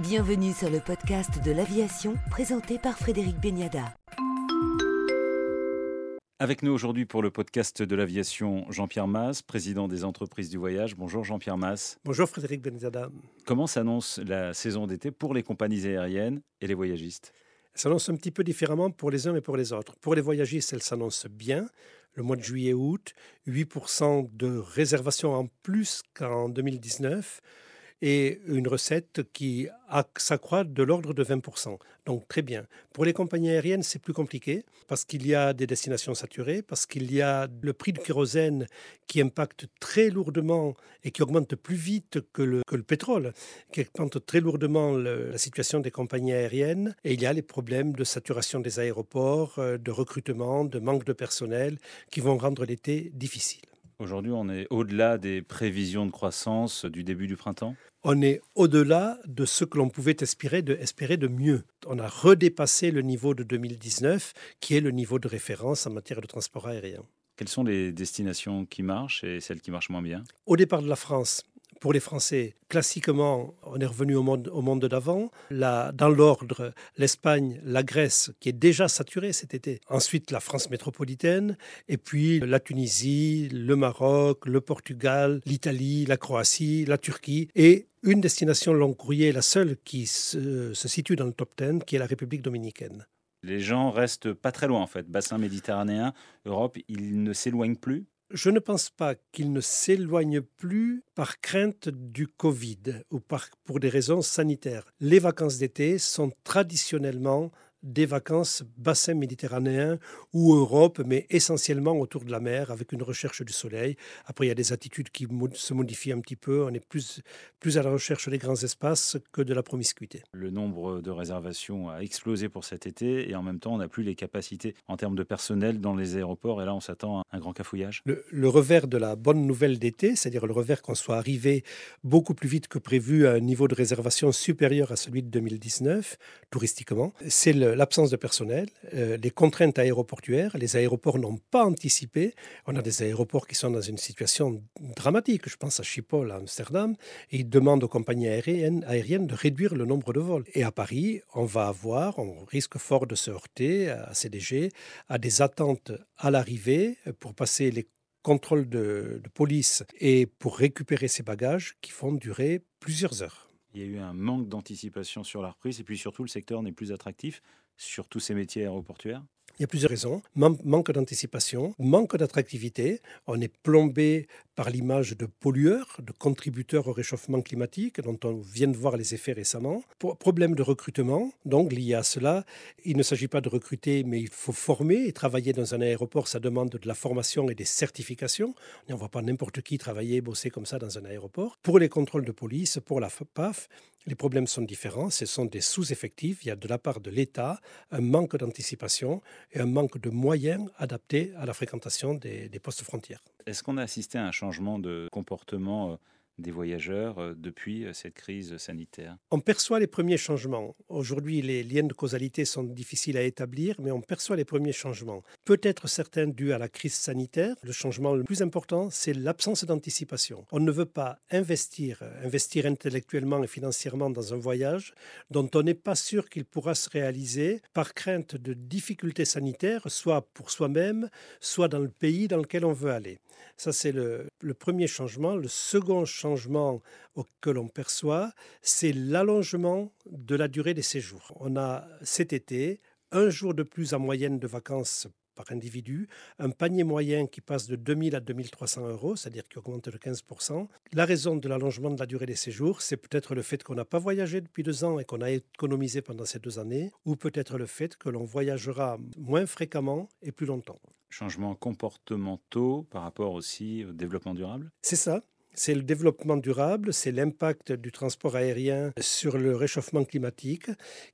Bienvenue sur le podcast de l'aviation présenté par Frédéric Beniada. Avec nous aujourd'hui pour le podcast de l'aviation, Jean-Pierre Masse, président des entreprises du voyage. Bonjour Jean-Pierre Masse. Bonjour Frédéric Beniada. Comment s'annonce la saison d'été pour les compagnies aériennes et les voyagistes? Elle s'annonce un petit peu différemment pour les uns et pour les autres. Pour les voyagistes, elle s'annonce bien. Le mois de juillet-août, 8% de réservations en plus qu'en 2019 et une recette qui s'accroît de l'ordre de 20%. Donc très bien. Pour les compagnies aériennes, c'est plus compliqué parce qu'il y a des destinations saturées, parce qu'il y a le prix du kérosène qui impacte très lourdement et qui augmente plus vite que le, pétrole, qui augmente très lourdement la situation des compagnies aériennes. Et il y a les problèmes de saturation des aéroports, euh, de recrutement, de manque de personnel qui vont rendre l'été difficile. Aujourd'hui, on est au-delà des prévisions de croissance du début du printemps? On est au-delà de ce que l'on pouvait espérer de, espérer de mieux. On a redépassé le niveau de 2019, qui est le niveau de référence en matière de transport aérien. Quelles sont les destinations qui marchent et celles qui marchent moins bien? Au départ de la France, pour les Français, classiquement, on est revenu au monde, au monde d'avant. Dans l'ordre, l'Espagne, la Grèce, qui est déjà saturée cet été. Ensuite, la France métropolitaine. Et puis la Tunisie, le Maroc, le Portugal, l'Italie, la Croatie, la Turquie. Et une destination long courrier, la seule qui se, se situe dans le top 10, qui est la République dominicaine. Les gens restent pas très loin en fait. Bassin méditerranéen, Europe, ils ne s'éloignent plus je ne pense pas qu'il ne s'éloigne plus par crainte du Covid ou pour des raisons sanitaires. Les vacances d'été sont traditionnellement des vacances bassin méditerranéen ou Europe, mais essentiellement autour de la mer, avec une recherche du soleil. Après, il y a des attitudes qui se modifient un petit peu. On est plus, plus à la recherche des grands espaces que de la promiscuité. Le nombre de réservations a explosé pour cet été et en même temps, on n'a plus les capacités en termes de personnel dans les aéroports. Et là, on s'attend à un grand cafouillage. Le, le revers de la bonne nouvelle d'été, c'est-à-dire le revers qu'on soit arrivé beaucoup plus vite que prévu à un niveau de réservation supérieur à celui de 2019, touristiquement, c'est le l'absence de personnel, euh, les contraintes aéroportuaires. Les aéroports n'ont pas anticipé. On a des aéroports qui sont dans une situation dramatique. Je pense à Schiphol, à Amsterdam, et ils demandent aux compagnies aériennes, de réduire le nombre de vols. Et à Paris, on va avoir, on risque fort de se heurter à CDG, à des attentes à l'arrivée pour passer les contrôles de, de police et pour récupérer ses bagages qui font durer plusieurs heures. Il y a eu un manque d'anticipation sur la reprise et puis surtout le secteur n'est plus attractif sur tous ces métiers aéroportuaires il y a plusieurs raisons. manque d'anticipation, manque d'attractivité. On est plombé par l'image de pollueurs, de contributeurs au réchauffement climatique, dont on vient de voir les effets récemment. problème de recrutement, donc lié à cela. Il ne s'agit pas de recruter, mais il faut former. Et travailler dans un aéroport, ça demande de la formation et des certifications. On ne voit pas n'importe qui travailler, bosser comme ça dans un aéroport. Pour les contrôles de police, pour la PAF, les problèmes sont différents. Ce sont des sous-effectifs. Il y a de la part de l'État un manque d'anticipation et un manque de moyens adaptés à la fréquentation des, des postes frontières. Est-ce qu'on a assisté à un changement de comportement euh, des voyageurs euh, depuis euh, cette crise sanitaire On perçoit les premiers changements. Aujourd'hui, les liens de causalité sont difficiles à établir, mais on perçoit les premiers changements. Peut-être certains dus à la crise sanitaire. Le changement le plus important, c'est l'absence d'anticipation. On ne veut pas investir, intellectuellement et financièrement dans un voyage dont on n'est pas sûr qu'il pourra se réaliser par crainte de difficultés sanitaires, soit pour soi-même, soit dans le pays dans lequel on veut aller. Ça, c'est le, le premier changement. Le second changement, changement que l'on perçoit, c'est l'allongement de la durée des séjours. On a cet été un jour de plus en moyenne de vacances par individu, un panier moyen qui passe de 2000 à 2300 euros, c'est-à-dire qui augmente de 15%. La raison de l'allongement de la durée des séjours, c'est peut-être le fait qu'on n'a pas voyagé depuis deux ans et qu'on a économisé pendant ces deux années, ou peut-être le fait que l'on voyagera moins fréquemment et plus longtemps. Changements comportementaux par rapport aussi au développement durable? C'est ça c'est le développement durable, c'est l'impact du transport aérien sur le réchauffement climatique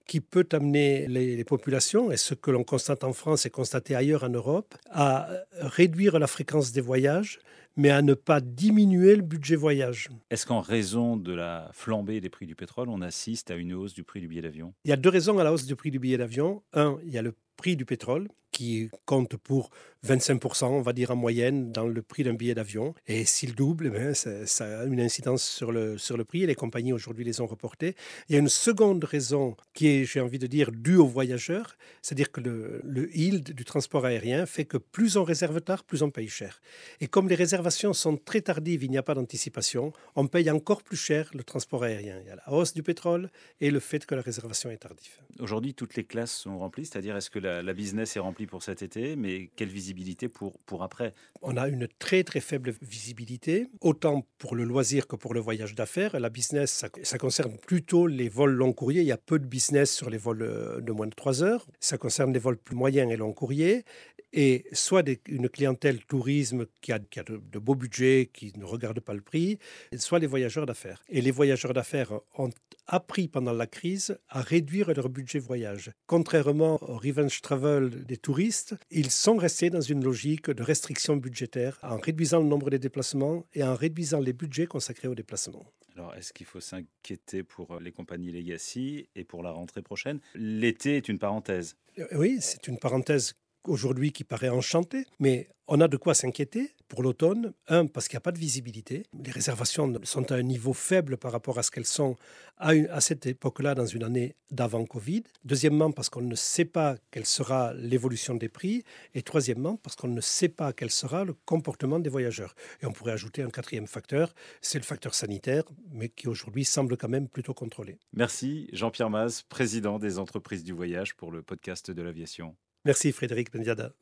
qui peut amener les, populations, et ce que l'on constate en France et constaté ailleurs en Europe, à réduire la fréquence des voyages, mais à ne pas diminuer le budget voyage. Est-ce qu'en raison de la flambée des prix du pétrole, on assiste à une hausse du prix du billet d'avion? Il y a deux raisons à la hausse du prix du billet d'avion. Un, il y a le prix du pétrole qui compte pour 25%, on va dire en moyenne, dans le prix d'un billet d'avion. Et s'il double, eh ça, a une incidence sur le, sur le prix. Et les compagnies aujourd'hui les ont reportés. Il y a une seconde raison qui est, j'ai envie de dire, due aux voyageurs. C'est-à-dire que le, le yield du transport aérien fait que plus on réserve tard, plus on paye cher. Et comme les réservations sont très tardives, il n'y a pas d'anticipation, on paye encore plus cher le transport aérien. Il y a la hausse du pétrole et le fait que la réservation est tardive. Aujourd'hui, toutes les classes sont remplies, c'est-à-dire est-ce que la, la business est remplie pour cet été, mais quelle visibilité pour, pour après? On a une très très faible visibilité, autant pour le loisir que pour le voyage d'affaires. La business, ça, ça, concerne plutôt les vols long courriers. Il y a peu de business sur les vols euh, de moins de 3 heures. Ça concerne les vols plus moyens et long courriers et soit des, une clientèle tourisme qui a, qui a de, de, beaux budgets, qui ne regarde pas le prix, soit les voyageurs d'affaires. Et les voyageurs d'affaires ont appris pendant la crise à réduire leur budget voyage. Contrairement au revenge travel des touristes, ils sont restés dans une logique de restriction budgétaire en réduisant le nombre des déplacements et en réduisant les budgets consacrés aux déplacements. Alors, est-ce qu'il faut s'inquiéter pour les compagnies Legacy et pour la rentrée prochaine? L'été est une parenthèse. Oui, c'est une parenthèse aujourd'hui qui paraît enchanté, mais on a de quoi s'inquiéter pour l'automne. Un, parce qu'il n'y a pas de visibilité. Les réservations sont à un niveau faible par rapport à ce qu'elles sont à, à cette époque-là dans une année d'avant Covid. Deuxièmement, parce qu'on ne sait pas quelle sera l'évolution des prix. Et troisièmement, parce qu'on ne sait pas quel sera le comportement des voyageurs. Et on pourrait ajouter un quatrième facteur, c'est le facteur sanitaire, mais qui aujourd'hui semble quand même plutôt contrôlé. Merci Jean-Pierre Maz, président des entreprises du voyage pour le podcast de l'aviation. Merci Frédéric Bendiada.